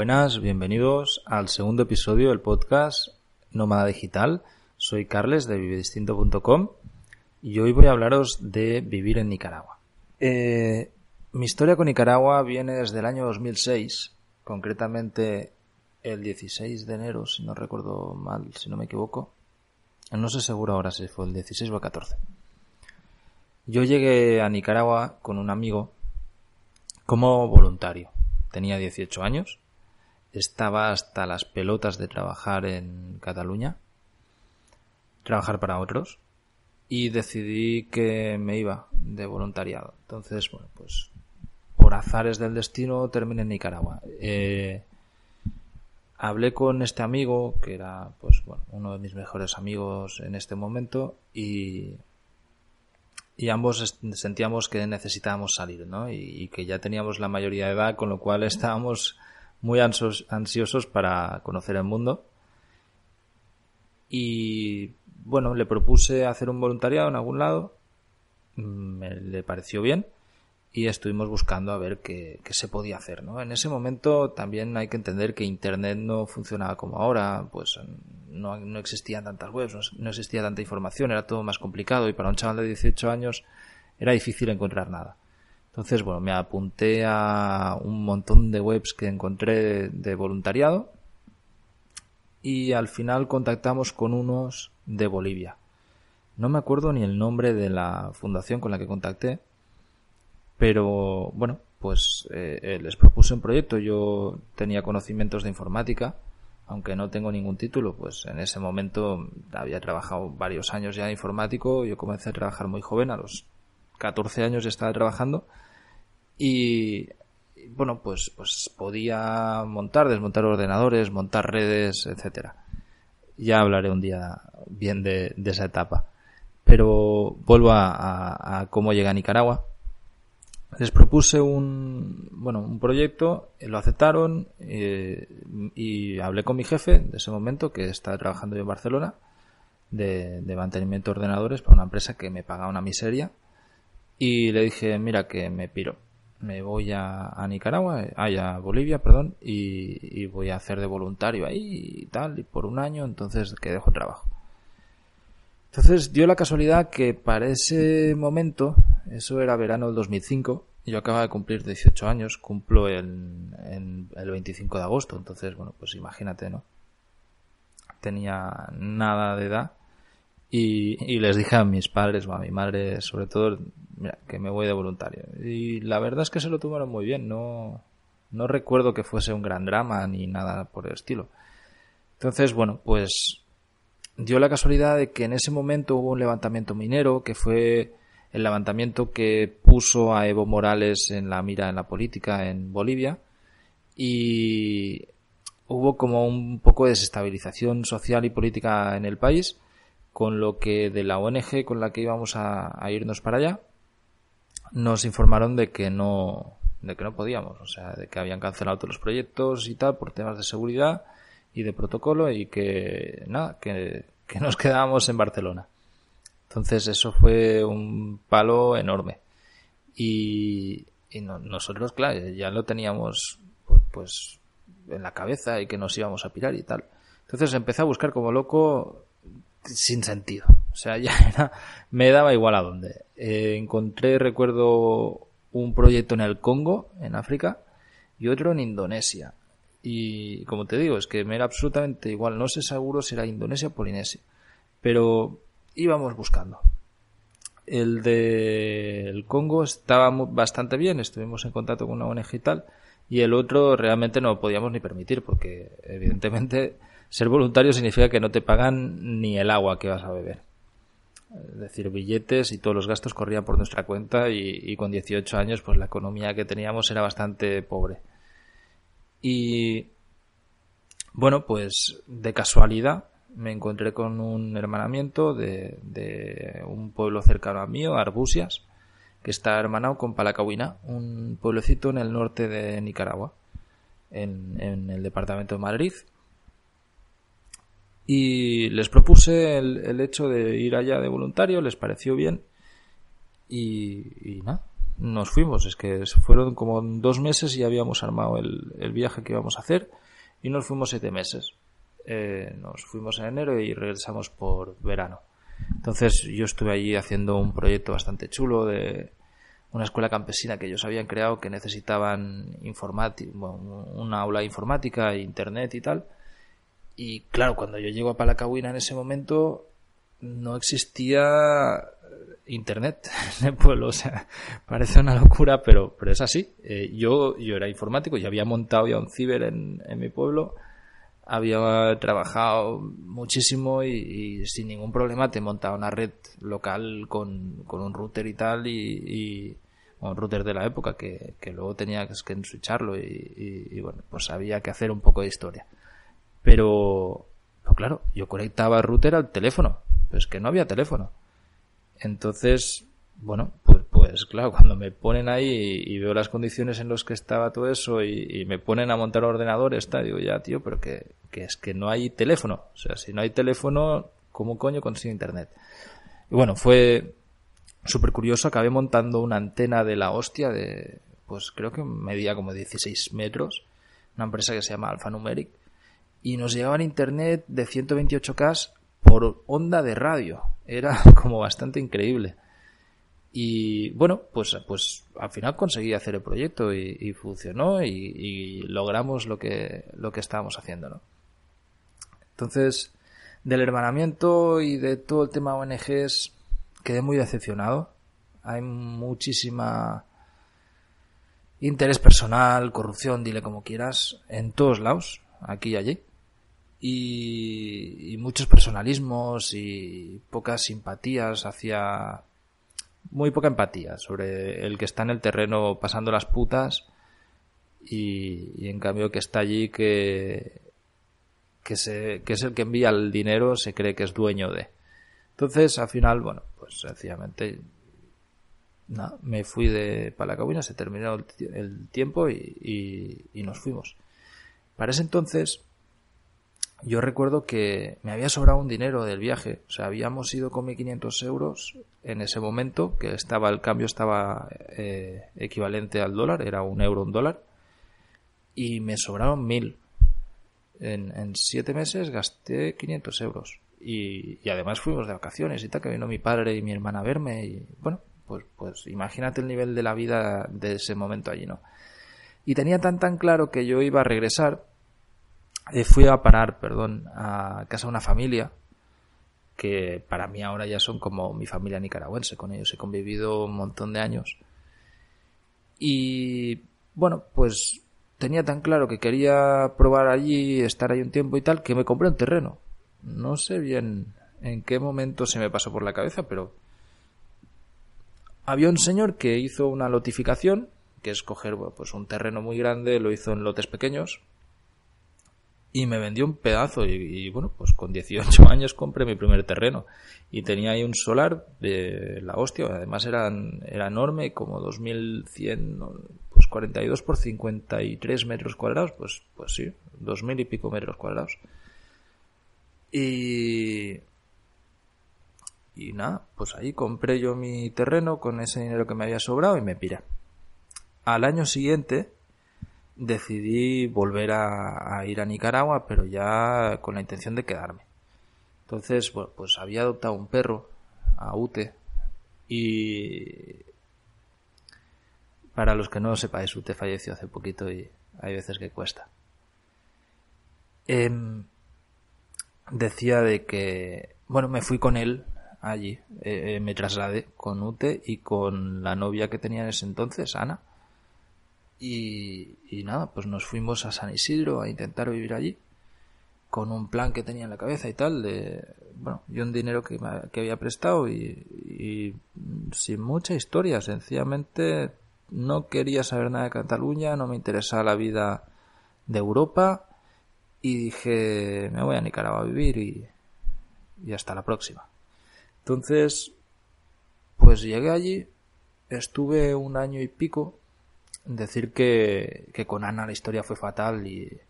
Buenas, bienvenidos al segundo episodio del podcast Nómada Digital. Soy Carles de vivedistinto.com y hoy voy a hablaros de vivir en Nicaragua. Eh, mi historia con Nicaragua viene desde el año 2006, concretamente el 16 de enero, si no recuerdo mal, si no me equivoco. No sé seguro ahora si fue el 16 o el 14. Yo llegué a Nicaragua con un amigo como voluntario. Tenía 18 años, estaba hasta las pelotas de trabajar en Cataluña, trabajar para otros, y decidí que me iba de voluntariado. Entonces, bueno, pues por azares del destino terminé en Nicaragua. Eh, hablé con este amigo, que era pues bueno, uno de mis mejores amigos en este momento, y, y ambos sentíamos que necesitábamos salir, ¿no? Y, que ya teníamos la mayoría de edad, con lo cual estábamos muy ansiosos para conocer el mundo. Y bueno, le propuse hacer un voluntariado en algún lado, me le pareció bien y estuvimos buscando a ver qué, se podía hacer, ¿no? En ese momento también hay que entender que Internet no funcionaba como ahora, pues no, no existían tantas webs, no, existía tanta información, era todo más complicado y para un chaval de 18 años era difícil encontrar nada. Entonces, bueno, me apunté a un montón de webs que encontré de voluntariado y al final contactamos con unos de Bolivia. No me acuerdo ni el nombre de la fundación con la que contacté, pero bueno, pues eh, les propuse un proyecto. Yo tenía conocimientos de informática, aunque no tengo ningún título, pues en ese momento había trabajado varios años ya informático. Yo comencé a trabajar muy joven, a los 14 años ya estaba trabajando. Y bueno, pues, pues podía montar, desmontar ordenadores, montar redes, etcétera. Ya hablaré un día bien de, esa etapa. Pero vuelvo a, a cómo llegué a Nicaragua les propuse un bueno un proyecto lo aceptaron eh, y hablé con mi jefe de ese momento que estaba trabajando yo en Barcelona de, mantenimiento de ordenadores para una empresa que me pagaba una miseria y le dije mira que me piro me voy a, Nicaragua a Bolivia perdón y, y, voy a hacer de voluntario ahí y tal y por un año entonces que dejo trabajo entonces dio la casualidad que para ese momento, eso era verano del 2005, yo acababa de cumplir 18 años, cumplo en, el 25 de agosto, entonces, bueno, pues imagínate, ¿no? Tenía nada de edad y, les dije a mis padres o a mi madre, sobre todo, mira, que me voy de voluntario. Y la verdad es que se lo tomaron muy bien, no, no recuerdo que fuese un gran drama ni nada por el estilo. Entonces, bueno, pues dio la casualidad de que en ese momento hubo un levantamiento minero que fue el levantamiento que puso a Evo Morales en la mira en la política en Bolivia y hubo como un poco de desestabilización social y política en el país con lo que de la ONG con la que íbamos a, irnos para allá nos informaron de que no de que no podíamos, o sea, de que habían cancelado todos los proyectos y tal por temas de seguridad y de protocolo y que nada, que, nos quedábamos en Barcelona. Entonces eso fue un palo enorme. Y, nosotros, claro, ya lo teníamos pues, pues, en la cabeza y que nos íbamos a pirar y tal. Entonces empecé a buscar como loco sin sentido. O sea, ya era, me daba igual a dónde. Eh, encontré, recuerdo, un proyecto en el Congo, en África, y otro en Indonesia. Y como te digo, es que me era absolutamente igual. No sé seguro si era Indonesia o Polinesia. Pero íbamos buscando. El del Congo estaba bastante bien, estuvimos en contacto con una ONG y tal. Y el otro realmente no podíamos ni permitir, porque evidentemente ser voluntario significa que no te pagan ni el agua que vas a beber. Es decir, billetes y todos los gastos corrían por nuestra cuenta y, con 18 años pues la economía que teníamos era bastante pobre. Y bueno, pues de casualidad me encontré con un hermanamiento de, de un pueblo cercano a mío, Arbusias, que está hermanado con Palacahuina, un pueblecito en el norte de Nicaragua, en, en el departamento de Madrid. Y les propuse el, el, hecho de ir allá de voluntario, les pareció bien. Y, nada, nos fuimos. Es que fueron como dos meses y habíamos armado el, el viaje que íbamos a hacer y nos fuimos siete meses. Eh, nos fuimos en enero y regresamos por verano. Entonces yo estuve allí haciendo un proyecto bastante chulo de una escuela campesina que ellos habían creado que necesitaban una aula informática, internet y tal. Y claro, cuando yo llego a Palacahuina en ese momento no existía internet en el pueblo. O sea, parece una locura, pero, pero es así. Eh, yo, yo era informático y había montado ya un ciber en, en mi pueblo. Había trabajado muchísimo y, sin ningún problema te montaba una red local con, con un router y tal y, un router de la época que, que luego tenía que switcharlo y, y, bueno, pues había que hacer un poco de historia. Pero, pero claro, yo conectaba router al teléfono, pero es que no había teléfono. Entonces, bueno, pues, pues claro, cuando me ponen ahí y, veo las condiciones en las que estaba todo eso y, me ponen a montar ordenadores, está, digo, ya, tío, pero que, que, es que no hay teléfono. O sea, si no hay teléfono, ¿cómo coño consigo internet? Y bueno, fue súper curioso, acabé montando una antena de la hostia de, pues creo que medía como 16 metros, una empresa que se llama Alphanumeric, y nos llegaba en internet de 128K por onda de radio. Era como bastante increíble. Y bueno, pues, pues al final conseguí hacer el proyecto y, funcionó y, logramos lo que, lo que estábamos haciendo, ¿no? Entonces, del hermanamiento y de todo el tema ONGs quedé muy decepcionado. Hay muchísima interés personal, corrupción, dile como quieras, en todos lados, aquí y allí y, muchos personalismos y pocas simpatías hacia muy poca empatía sobre el que está en el terreno pasando las putas y, en cambio que está allí que que, se, que es el que envía el dinero se cree que es dueño de. Entonces al final bueno pues sencillamente nada, me fui de Palacabina se terminó el, tiempo y, y nos fuimos. Para ese entonces yo recuerdo que me había sobrado un dinero del viaje. O sea, habíamos ido con 1.500 euros en ese momento, que estaba el cambio estaba eh, equivalente al dólar, era un euro, un dólar. Y me sobraron 1.000. En, siete meses gasté 500 euros. Y, y, además fuimos de vacaciones y tal, que vino mi padre y mi hermana a verme. Y bueno, pues, pues imagínate el nivel de la vida de ese momento allí, ¿no? Y tenía tan tan claro que yo iba a regresar eh, fui a parar, perdón, a casa de una familia que para mí ahora ya son como mi familia nicaragüense, con ellos he convivido un montón de años. Y bueno, pues tenía tan claro que quería probar allí, estar ahí un tiempo y tal, que me compré un terreno. No sé bien en qué momento se me pasó por la cabeza, pero había un señor que hizo una lotificación, que es coger pues un terreno muy grande, lo hizo en lotes pequeños, y me vendió un pedazo y, bueno, pues con 18 años compré mi primer terreno y tenía ahí un solar de la hostia, además eran, era enorme, como 2100, pues 42 por 53 metros cuadrados, pues, pues sí, 2000 y pico metros cuadrados. Y, y nada, pues ahí compré yo mi terreno con ese dinero que me había sobrado y me piré. Al año siguiente, decidí volver a, ir a Nicaragua, pero ya con la intención de quedarme. Entonces, bueno, pues había adoptado un perro, a Ute, y para los que no lo sepáis, Ute falleció hace poquito y hay veces que cuesta. Em, decía de que, bueno, me fui con él allí, eh, eh, me trasladé con Ute y con la novia que tenía en ese entonces, Ana y, nada, pues nos fuimos a San Isidro a intentar vivir allí con un plan que tenía en la cabeza y tal, de, bueno, y un dinero que, que había prestado y, sin mucha historia, sencillamente no quería saber nada de Cataluña, no me interesaba la vida de Europa y dije, me voy a Nicaragua a vivir y, y hasta la próxima. Entonces, pues llegué allí, estuve un año y pico decir que, que con Ana la historia fue fatal y,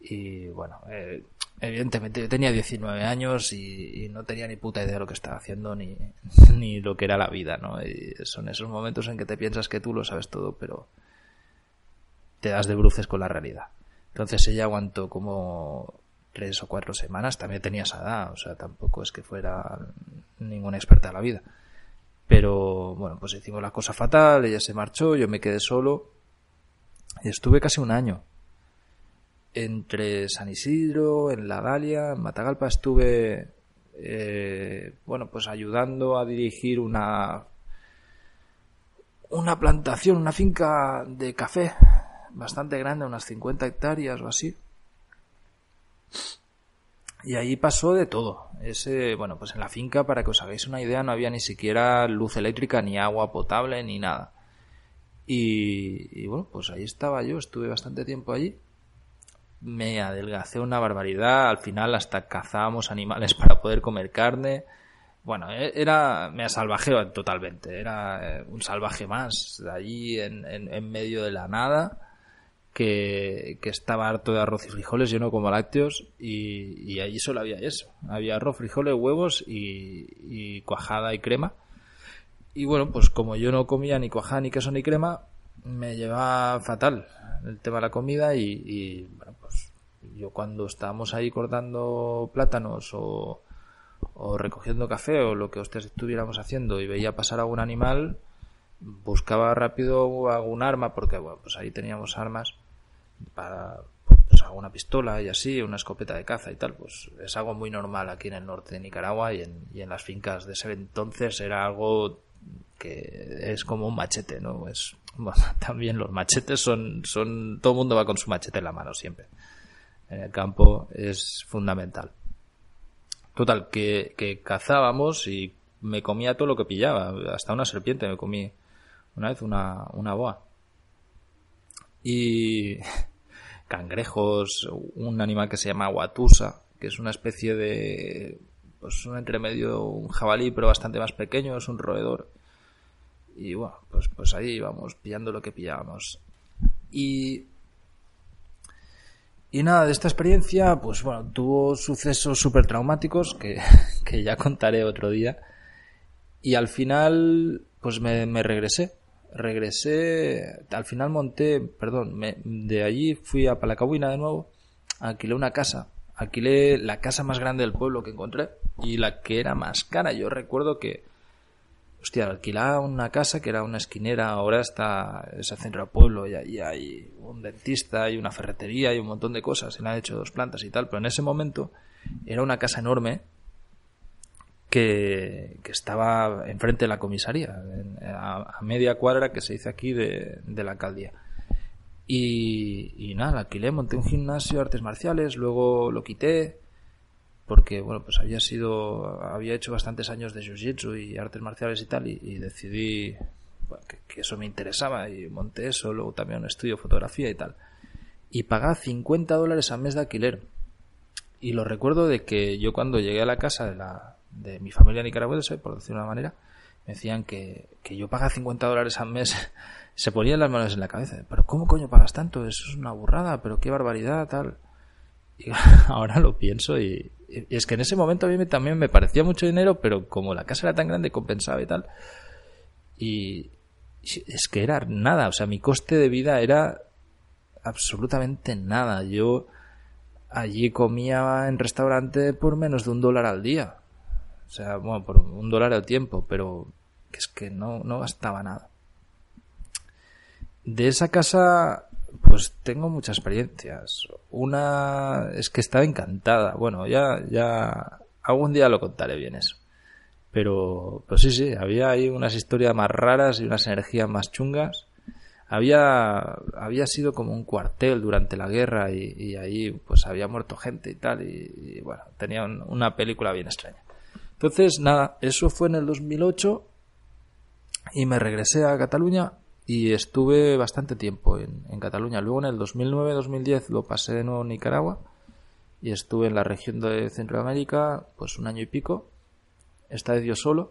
y bueno, eh, evidentemente yo tenía 19 años y, no tenía ni puta idea de lo que estaba haciendo ni, ni lo que era la vida, ¿no? Y son esos momentos en que te piensas que tú lo sabes todo, pero te das de bruces con la realidad. Entonces ella aguantó como tres o cuatro semanas, también tenía esa edad, o sea, tampoco es que fuera ninguna experta en la vida. Pero bueno, pues hicimos la cosa fatal, ella se marchó, yo me quedé solo y estuve casi un año entre San Isidro, en La Dalia, en Matagalpa estuve, eh, bueno, pues ayudando a dirigir una, una plantación, una finca de café bastante grande, unas 50 hectáreas o así. Y ahí pasó de todo. Ese, bueno, pues en la finca, para que os hagáis una idea, no había ni siquiera luz eléctrica, ni agua potable, ni nada. Y, bueno, pues ahí estaba yo, estuve bastante tiempo allí me adelgacé una barbaridad. Al final hasta cazábamos animales para poder comer carne. Bueno, e, era, me salvajeo totalmente. Era eh, un salvaje más, allí en, en, medio de la nada, que, que, estaba harto de arroz y frijoles, yo no como lácteos, y, y allí solo había eso. Había arroz, frijoles, huevos y, y cuajada y crema. Y bueno, pues como yo no comía ni cuajada, ni queso, ni crema, me llevaba fatal el tema de la comida y, bueno, pues yo cuando estábamos ahí cortando plátanos o, o recogiendo café o lo que ustedes estuviéramos haciendo y veía pasar algún animal, buscaba rápido algún arma porque bueno, pues ahí teníamos armas para pues alguna pistola y así, una escopeta de caza y tal, pues es algo muy normal aquí en el norte de Nicaragua y en, las fincas de ese entonces era algo que es como un machete, ¿no? Es bueno, también los machetes son, son, todo el mundo va con su machete en la mano siempre. En el campo es fundamental. Total, que, que cazábamos y me comía todo lo que pillaba, hasta una serpiente me comí una vez una, una boa. Y cangrejos, un animal que se llama guatusa, que es una especie de, pues un entremedio, un jabalí, pero bastante más pequeño, es un roedor y bueno, pues, pues ahí íbamos pillando lo que pillábamos. Y, y nada, de esta experiencia, pues bueno, tuvo sucesos súper traumáticos que, que, ya contaré otro día. Y al final, pues me, me regresé. Regresé, al final monté, perdón, me, de allí fui a Palacabuina de nuevo, alquilé una casa. Alquilé la casa más grande del pueblo que encontré y la que era más cara. Yo recuerdo que hostia, alquilaba una casa que era una esquinera, ahora está ese centro de pueblo y ahí hay un dentista y una ferretería y un montón de cosas, se le han hecho dos plantas y tal, pero en ese momento era una casa enorme que, que estaba enfrente de la comisaría, a, media cuadra que se dice aquí de, de la alcaldía. Y, y nada, alquilé, monté un gimnasio, artes marciales, luego lo quité, porque bueno pues había sido había hecho bastantes años de jiu-jitsu y artes marciales y tal y, decidí que, eso me interesaba y monté eso luego también un estudio de fotografía y tal y pagaba 50 dólares al mes de alquiler y lo recuerdo de que yo cuando llegué a la casa de la de mi familia nicaragüense por decirlo de una manera me decían que, que yo pagaba 50 dólares al mes se ponían las manos en la cabeza pero cómo coño pagas tanto eso es una burrada pero qué barbaridad tal y ahora lo pienso y, es que en ese momento a también me parecía mucho dinero, pero como la casa era tan grande, compensaba y tal. Y es que era nada, o sea, mi coste de vida era absolutamente nada. Yo allí comía en restaurante por menos de un dólar al día. O sea, bueno, por un dólar al tiempo, pero es que no, no gastaba nada. De esa casa pues tengo muchas experiencias. Una es que estaba encantada. Bueno, ya, ya algún día lo contaré bien eso. Pero, pues sí, sí, había ahí unas historias más raras y unas energías más chungas. Había, había sido como un cuartel durante la guerra y, ahí pues había muerto gente y tal y, bueno, tenía una película bien extraña. Entonces, nada, eso fue en el 2008 y me regresé a Cataluña y estuve bastante tiempo en, Cataluña. Luego en el 2009-2010 lo pasé de nuevo en Nicaragua y estuve en la región de Centroamérica pues un año y pico. Esta vez yo solo.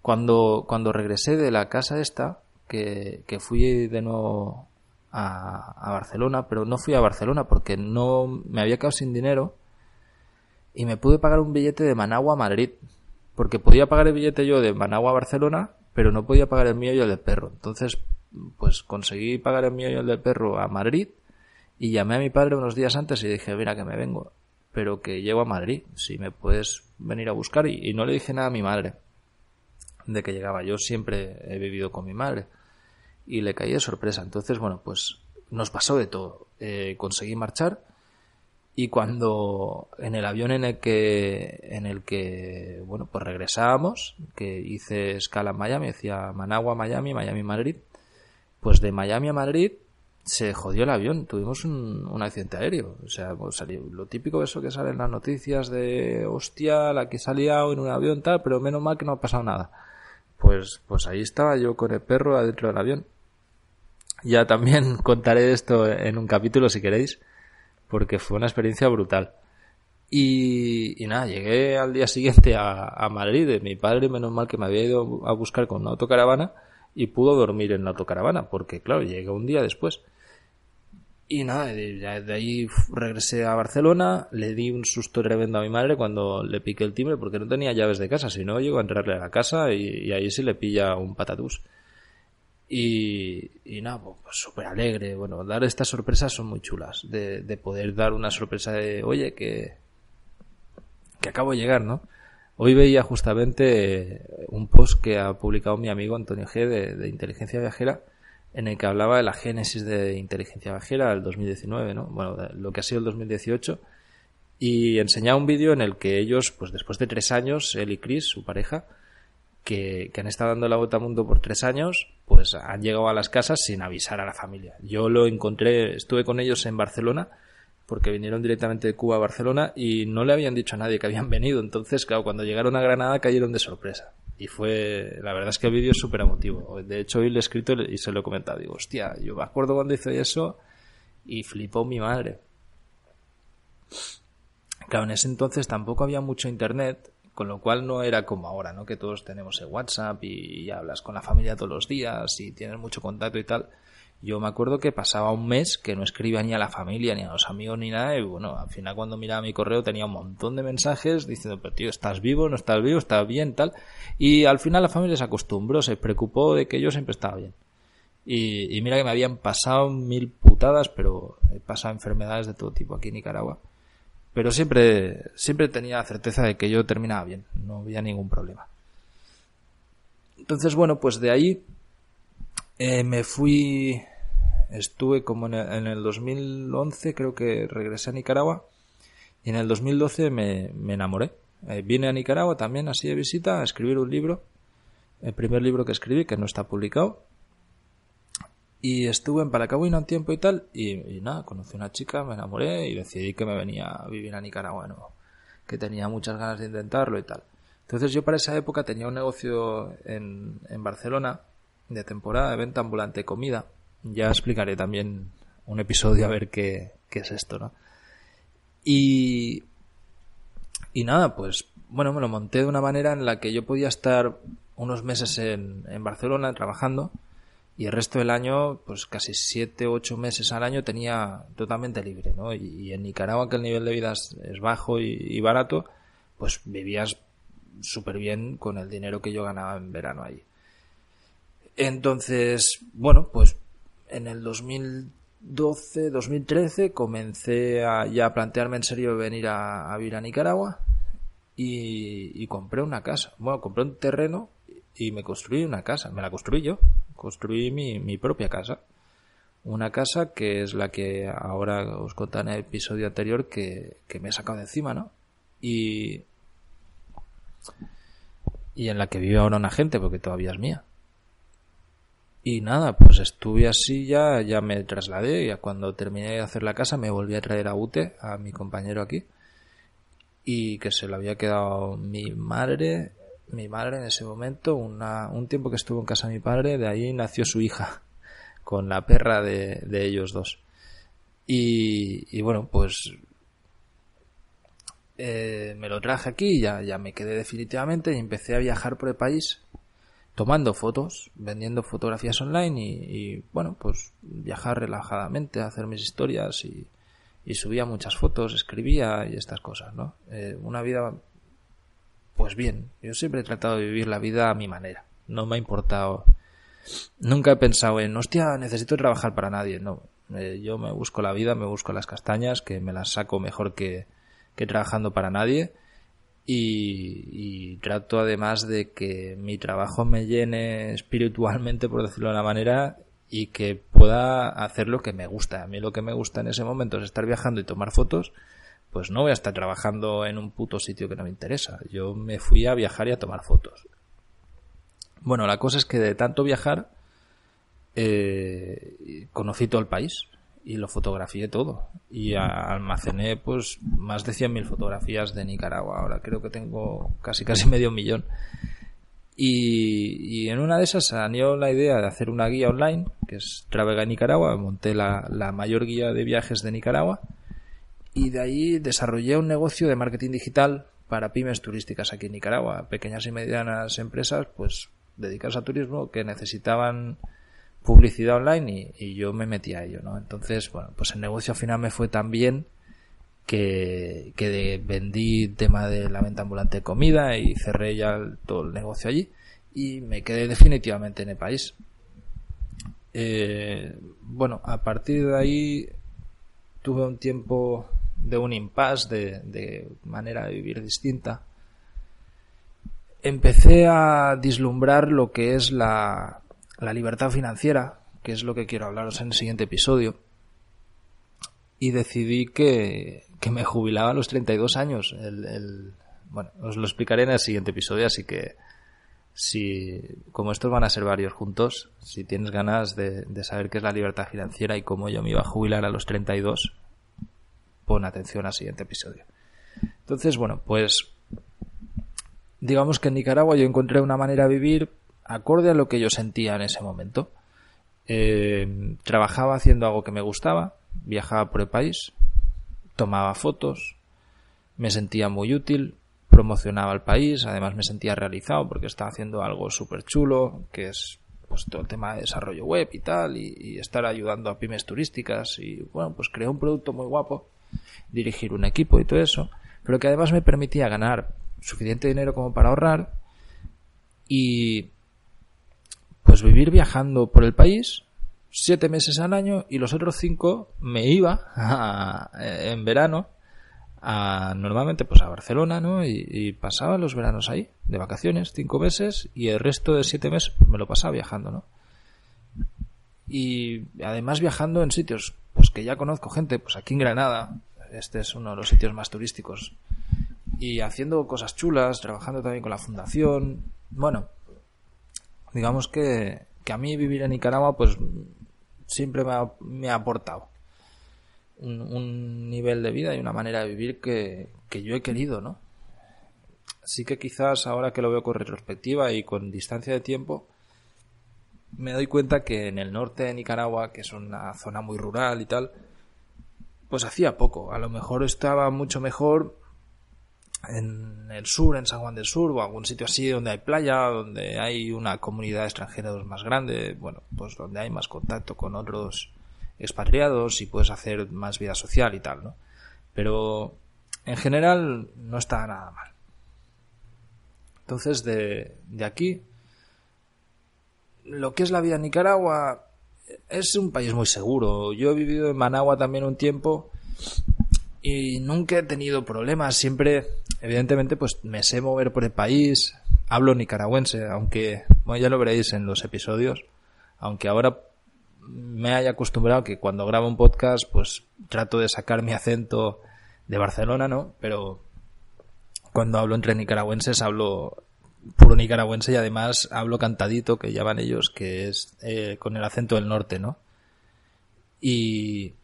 Cuando, cuando regresé de la casa esta, que, que fui de nuevo a, a, Barcelona, pero no fui a Barcelona porque no me había quedado sin dinero y me pude pagar un billete de Managua a Madrid. Porque podía pagar el billete yo de Managua a Barcelona, pero no podía pagar el mío y el del perro. Entonces, pues conseguí pagar el mío y el del perro a Madrid y llamé a mi padre unos días antes y dije, mira que me vengo, pero que llego a Madrid, si me puedes venir a buscar. Y, no le dije nada a mi madre de que llegaba. Yo siempre he vivido con mi madre y le caí de sorpresa. Entonces, bueno, pues nos pasó de todo. Eh, conseguí marchar y cuando en el avión en el que en el que bueno pues regresábamos que hice escala en Miami decía Managua Miami Miami Madrid pues de Miami a Madrid se jodió el avión, tuvimos un, accidente aéreo. O sea, pues lo típico de eso que sale en las noticias de hostia, la que salía en un avión tal, pero menos mal que no ha pasado nada. Pues, pues ahí estaba yo con el perro adentro del avión. Ya también contaré esto en un capítulo si queréis, porque fue una experiencia brutal. Y, y nada, llegué al día siguiente a, a Madrid. Mi padre, menos mal que me había ido a buscar con una autocaravana y pudo dormir en la autocaravana, porque claro, llegué un día después. Y nada, de, ahí regresé a Barcelona, le di un susto tremendo a mi madre cuando le piqué el timbre porque no tenía llaves de casa, si no llego a entrarle a la casa y, ahí sí le pilla un patatús. Y, y nada, pues, pues súper alegre. Bueno, dar estas sorpresas son muy chulas. De, de poder dar una sorpresa de, oye, que, que acabo de llegar, ¿no? Hoy veía justamente un post que ha publicado mi amigo Antonio G de, Inteligencia Viajera en el que hablaba de la génesis de Inteligencia Viajera del 2019, ¿no? Bueno, lo que ha sido el 2018 y enseñaba un vídeo en el que ellos, pues después de tres años, él y Chris, su pareja, que, han estado dando la vuelta al mundo por tres años, pues han llegado a las casas sin avisar a la familia. Yo lo encontré, estuve con ellos en Barcelona porque vinieron directamente de Cuba a Barcelona y no le habían dicho a nadie que habían venido. Entonces, claro, cuando llegaron a Granada cayeron de sorpresa. Y fue, la verdad es que el vídeo es súper emotivo. De hecho, hoy le he escrito y se lo he comentado. Digo, hostia, yo me acuerdo cuando hice eso y flipó mi madre. Claro, en ese entonces tampoco había mucho internet, con lo cual no era como ahora, ¿no? Que todos tenemos el WhatsApp y, y hablas con la familia todos los días y tienes mucho contacto y tal. Yo me acuerdo que pasaba un mes que no escribía ni a la familia, ni a los amigos, ni nada, y bueno, al final cuando miraba mi correo tenía un montón de mensajes diciendo, pero tío, ¿estás vivo? ¿No estás vivo? ¿Estás bien? Tal. Y al final la familia se acostumbró, se preocupó de que yo siempre estaba bien. Y, mira que me habían pasado mil putadas, pero he pasado enfermedades de todo tipo aquí en Nicaragua. Pero siempre, siempre tenía certeza de que yo terminaba bien, no había ningún problema. Entonces, bueno, pues de ahí eh, me fui, estuve como en el, 2011, creo que regresé a Nicaragua, y en el 2012 me, me enamoré. Eh, vine a Nicaragua también así de visita a escribir un libro, el primer libro que escribí, que no está publicado. Y estuve en Palacabuina un tiempo y tal, y, nada, conocí una chica, me enamoré y decidí que me venía a vivir a Nicaragua, que tenía muchas ganas de intentarlo y tal. Entonces yo para esa época tenía un negocio en, en Barcelona de temporada de venta ambulante comida. Ya explicaré también un episodio a ver qué, es esto, ¿no? Y, y nada, pues bueno, me lo monté de una manera en la que yo podía estar unos meses en, en Barcelona trabajando y el resto del año, pues casi siete o ocho meses al año tenía totalmente libre, ¿no? Y, en Nicaragua, que el nivel de vida es, bajo y, y, barato, pues vivías súper bien con el dinero que yo ganaba en verano allí. Entonces, bueno, pues en el 2012, 2013 comencé a ya a plantearme en serio venir a, vivir a Nicaragua y, compré una casa. Bueno, compré un terreno y me construí una casa. Me la construí yo. Construí mi, mi propia casa. Una casa que es la que ahora os conté en el episodio anterior que, que me he sacado de encima, ¿no? Y, y en la que vive ahora una gente porque todavía es mía. Y nada, pues estuve así ya, ya me trasladé, y cuando terminé de hacer la casa me volví a traer a Ute, a mi compañero aquí, y que se lo había quedado mi madre, mi madre en ese momento, una, un tiempo que estuvo en casa de mi padre, de ahí nació su hija, con la perra de, de ellos dos. Y, y bueno, pues eh, me lo traje aquí, ya, ya me quedé definitivamente y empecé a viajar por el país tomando fotos, vendiendo fotografías online y, bueno, pues viajar relajadamente, hacer mis historias y, y subía muchas fotos, escribía y estas cosas, ¿no? Eh, una vida, pues bien, yo siempre he tratado de vivir la vida a mi manera, no me ha importado, nunca he pensado en, hostia, necesito trabajar para nadie, no, eh, yo me busco la vida, me busco las castañas, que me las saco mejor que, que trabajando para nadie. Y, trato además de que mi trabajo me llene espiritualmente, por decirlo de una manera, y que pueda hacer lo que me gusta. A mí lo que me gusta en ese momento es estar viajando y tomar fotos, pues no voy a estar trabajando en un puto sitio que no me interesa. Yo me fui a viajar y a tomar fotos. Bueno, la cosa es que de tanto viajar, eh, conocí todo el país y lo fotografié todo. Y almacené pues más de 100.000 fotografías de Nicaragua. Ahora creo que tengo casi casi medio millón. Y, en una de esas salió la idea de hacer una guía online que es Travega Nicaragua. Monté la, la mayor guía de viajes de Nicaragua y de ahí desarrollé un negocio de marketing digital para pymes turísticas aquí en Nicaragua pequeñas y medianas empresas pues dedicadas a turismo que necesitaban publicidad online y, yo me metí a ello, ¿no? Entonces, bueno, pues el negocio al final me fue tan bien que, que vendí tema de la venta ambulante de comida y cerré ya todo el negocio allí y me quedé definitivamente en el país. Eh, bueno, a partir de ahí tuve un tiempo de un impasse, de, de manera de vivir distinta. Empecé a dislumbrar lo que es la, la libertad financiera, que es lo que quiero hablaros en el siguiente episodio. Y decidí que, que me jubilaba a los 32 años. El, bueno, os lo explicaré en el siguiente episodio, así que si, como estos van a ser varios juntos, si tienes ganas de, de saber qué es la libertad financiera y cómo yo me iba a jubilar a los 32, pon atención al siguiente episodio. Entonces, bueno, pues digamos que en Nicaragua yo encontré una manera de vivir acorde a lo que yo sentía en ese momento. Eh, trabajaba haciendo algo que me gustaba, viajaba por el país, tomaba fotos, me sentía muy útil, promocionaba el país, además me sentía realizado porque estaba haciendo algo súper chulo, que es pues todo el tema de desarrollo web y tal, y, y, estar ayudando a pymes turísticas y bueno, pues creé un producto muy guapo, dirigir un equipo y todo eso, pero que además me permitía ganar suficiente dinero como para ahorrar y pues vivir viajando por el país siete meses al año y los otros cinco me iba en verano a, normalmente pues a Barcelona ¿no? Y, pasaba los veranos ahí de vacaciones cinco meses y el resto de siete meses me lo pasaba viajando ¿no? y además viajando en sitios pues que ya conozco gente pues aquí en Granada este es uno de los sitios más turísticos y haciendo cosas chulas trabajando también con la fundación bueno digamos que, que a mí vivir en Nicaragua pues siempre me ha, me ha aportado un, un, nivel de vida y una manera de vivir que, que yo he querido, ¿no? Así que quizás ahora que lo veo con retrospectiva y con distancia de tiempo, me doy cuenta que en el norte de Nicaragua, que es una zona muy rural y tal, pues hacía poco. A lo mejor estaba mucho mejor en el sur, en San Juan del Sur, o algún sitio así donde hay playa, donde hay una comunidad extranjera más grande, bueno, pues donde hay más contacto con otros expatriados y puedes hacer más vida social y tal, ¿no? Pero en general no está nada mal. Entonces, de, de aquí, lo que es la vida en Nicaragua es un país muy seguro. Yo he vivido en Managua también un tiempo y nunca he tenido problemas. Siempre, evidentemente, pues me sé mover por el país. Hablo nicaragüense, aunque, bueno, ya lo veréis en los episodios. Aunque ahora me haya acostumbrado que cuando grabo un podcast, pues trato de sacar mi acento de Barcelona, ¿no? Pero cuando hablo entre nicaragüenses hablo puro nicaragüense y además hablo cantadito, que llaman ellos, que es eh, con el acento del norte, ¿no? Y,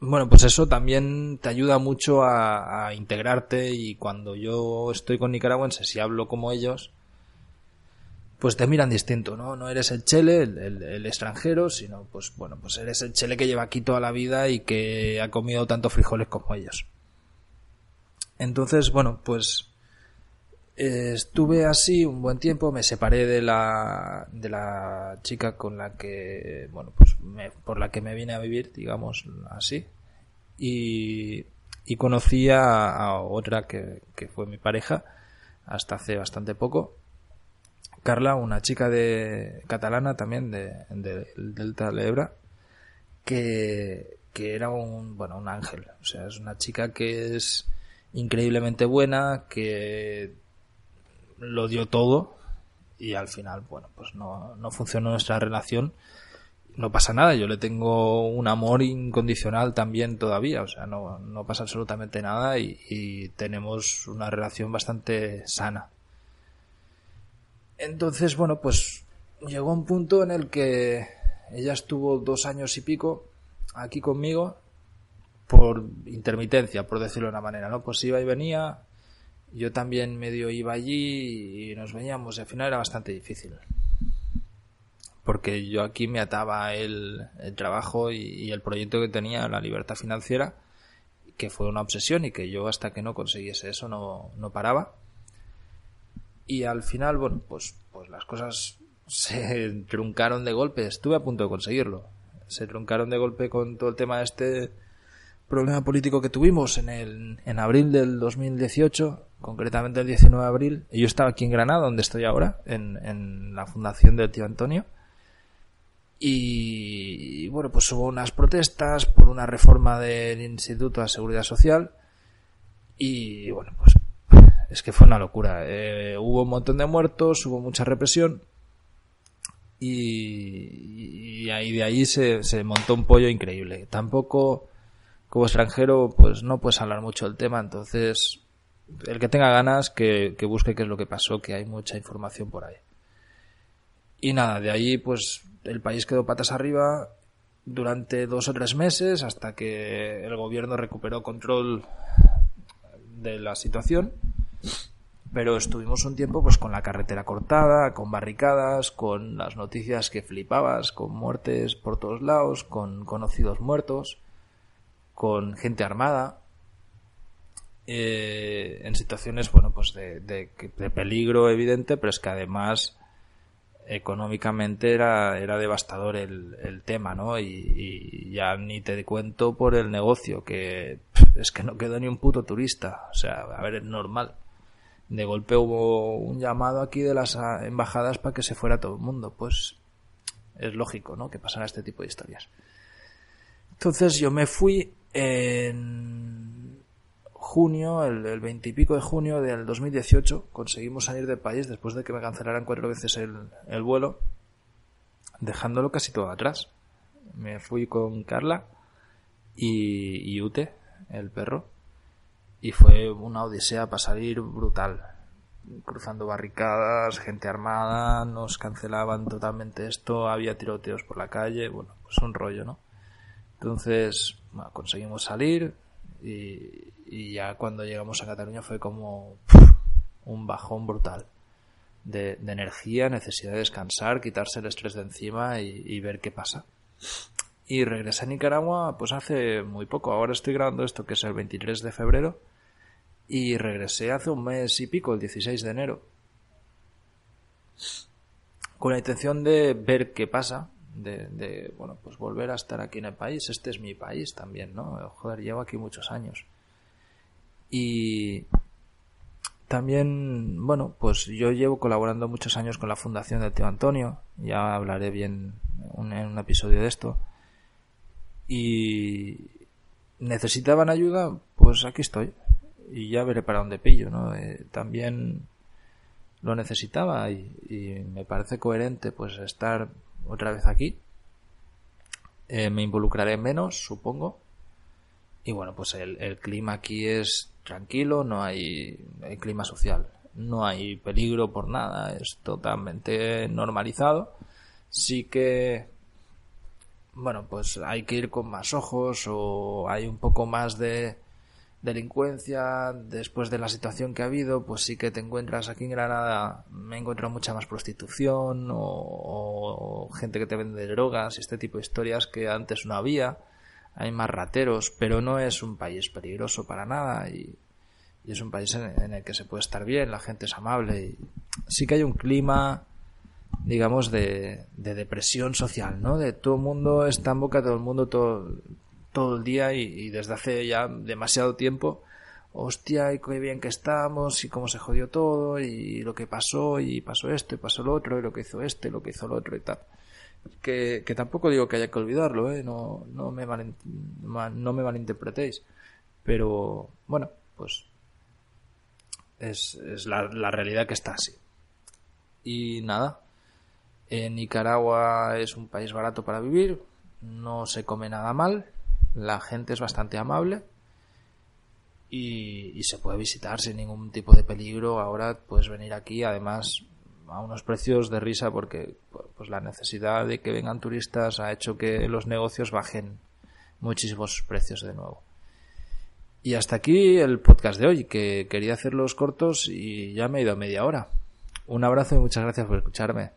bueno, pues eso también te ayuda mucho a, integrarte y cuando yo estoy con nicaragüenses y hablo como ellos, pues te miran distinto, ¿no? No eres el chele, el, extranjero, sino pues bueno, pues eres el chele que lleva aquí toda la vida y que ha comido tanto frijoles como ellos. Entonces, bueno, pues estuve así un buen tiempo, me separé de la, de la chica con la que, bueno, pues por la que me vine a vivir, digamos así. y, y conocí a, otra que, fue mi pareja hasta hace bastante poco. Carla, una chica de catalana también de, del Delta de Ebra, que, que era un bueno un ángel. O sea, es una chica que es increíblemente buena, que lo dio todo y al final, bueno, pues no, no funcionó nuestra relación. No pasa nada, yo le tengo un amor incondicional también todavía, o sea, no, no pasa absolutamente nada y, y tenemos una relación bastante sana. Entonces, bueno, pues llegó un punto en el que ella estuvo dos años y pico aquí conmigo por intermitencia, por decirlo de una manera, ¿no? Pues iba y venía, yo también medio iba allí y nos veníamos, y al final era bastante difícil. Porque yo aquí me ataba el, trabajo y, el proyecto que tenía, la libertad financiera, que fue una obsesión y que yo hasta que no consiguiese eso no, no paraba. Y al final, bueno, pues, pues las cosas se truncaron de golpe. Estuve a punto de conseguirlo. Se truncaron de golpe con todo el tema este problema político que tuvimos en, el, en abril del 2018, concretamente el 19 de abril. Yo estaba aquí en Granada, donde estoy ahora, en, en la fundación del tío Antonio. Y, bueno, pues hubo unas protestas por una reforma del Instituto de Seguridad Social. Y bueno, pues es que fue una locura. Eh, hubo un montón de muertos, hubo mucha represión. Y, ahí de ahí se montó un pollo increíble. Tampoco como extranjero, pues no puedes hablar mucho del tema, entonces el que tenga ganas que, busque qué es lo que pasó, que hay mucha información por ahí. Y nada, de ahí pues el país quedó patas arriba durante dos o tres meses hasta que el gobierno recuperó control de la situación. Pero estuvimos un tiempo pues con la carretera cortada, con barricadas, con las noticias que flipabas, con muertes por todos lados, con conocidos muertos con gente armada, eh, en situaciones, bueno, pues de, peligro evidente, pero es que además económicamente era, era devastador el, tema, ¿no? Y, ya ni te cuento por el negocio, que es que no quedó ni un puto turista. O sea, a ver, es normal. De golpe hubo un llamado aquí de las embajadas para que se fuera todo el mundo. Pues es lógico, ¿no? Que pasara este tipo de historias. Entonces yo me fui en junio, el, veintipico de junio del 2018, conseguimos salir del país después de que me cancelaran cuatro veces el, vuelo, dejándolo casi todo atrás. Me fui con Carla y, y Ute, el perro, y fue una odisea para salir brutal. Cruzando barricadas, gente armada, nos cancelaban totalmente esto, había tiroteos por la calle, bueno, pues un rollo, ¿no? Entonces, conseguimos salir y, ya cuando llegamos a Cataluña fue como un bajón brutal de, energía, necesidad de descansar, quitarse el estrés de encima y, ver qué pasa. Y regresé a Nicaragua pues hace muy poco, ahora estoy grabando esto que es el 23 de febrero y regresé hace un mes y pico, el 16 de enero, con la intención de ver qué pasa, de, bueno, pues volver a estar aquí en el país. Este es mi país también, ¿no? Joder, llevo aquí muchos años. Y también, bueno, pues yo llevo colaborando muchos años con la Fundación del Tío Antonio. Ya hablaré bien en un episodio de esto. Y necesitaban ayuda, pues aquí estoy. Y ya veré para dónde pillo, ¿no? Eh, también lo necesitaba y, y, me parece coherente pues estar otra vez aquí. Eh, me involucraré menos, supongo. Y bueno, pues el, clima aquí es tranquilo, no hay, clima social, no hay peligro por nada, es totalmente normalizado. Sí que, bueno, pues hay que ir con más ojos o hay un poco más de, delincuencia, después de la situación que ha habido, pues sí que te encuentras aquí en Granada, me he encontrado mucha más prostitución o, gente que te vende drogas y este tipo de historias que antes no había. Hay más rateros, pero no es un país peligroso para nada y, es un país en, el que se puede estar bien, la gente es amable y sí que hay un clima digamos de, de depresión social, ¿no? De todo el mundo está en boca, todo el mundo todo todo el día y, desde hace ya demasiado tiempo. Hostia, y qué bien que estamos, y cómo se jodió todo, y lo que pasó, y pasó esto, y pasó lo otro, y lo que hizo este, y lo que hizo lo otro, y tal. Que, que tampoco digo que haya que olvidarlo, ¿eh? No, no, me, no me malinterpretéis. Pero, bueno, pues es, es la, la realidad que está así. Y nada, en Nicaragua es un país barato para vivir, no se come nada mal, la gente es bastante amable y, se puede visitar sin ningún tipo de peligro. Ahora puedes venir aquí, además a unos precios de risa porque pues la necesidad de que vengan turistas ha hecho que los negocios bajen muchísimos precios de nuevo. Y hasta aquí el podcast de hoy, que quería hacerlos cortos y ya me he ido a media hora. Un abrazo y muchas gracias por escucharme.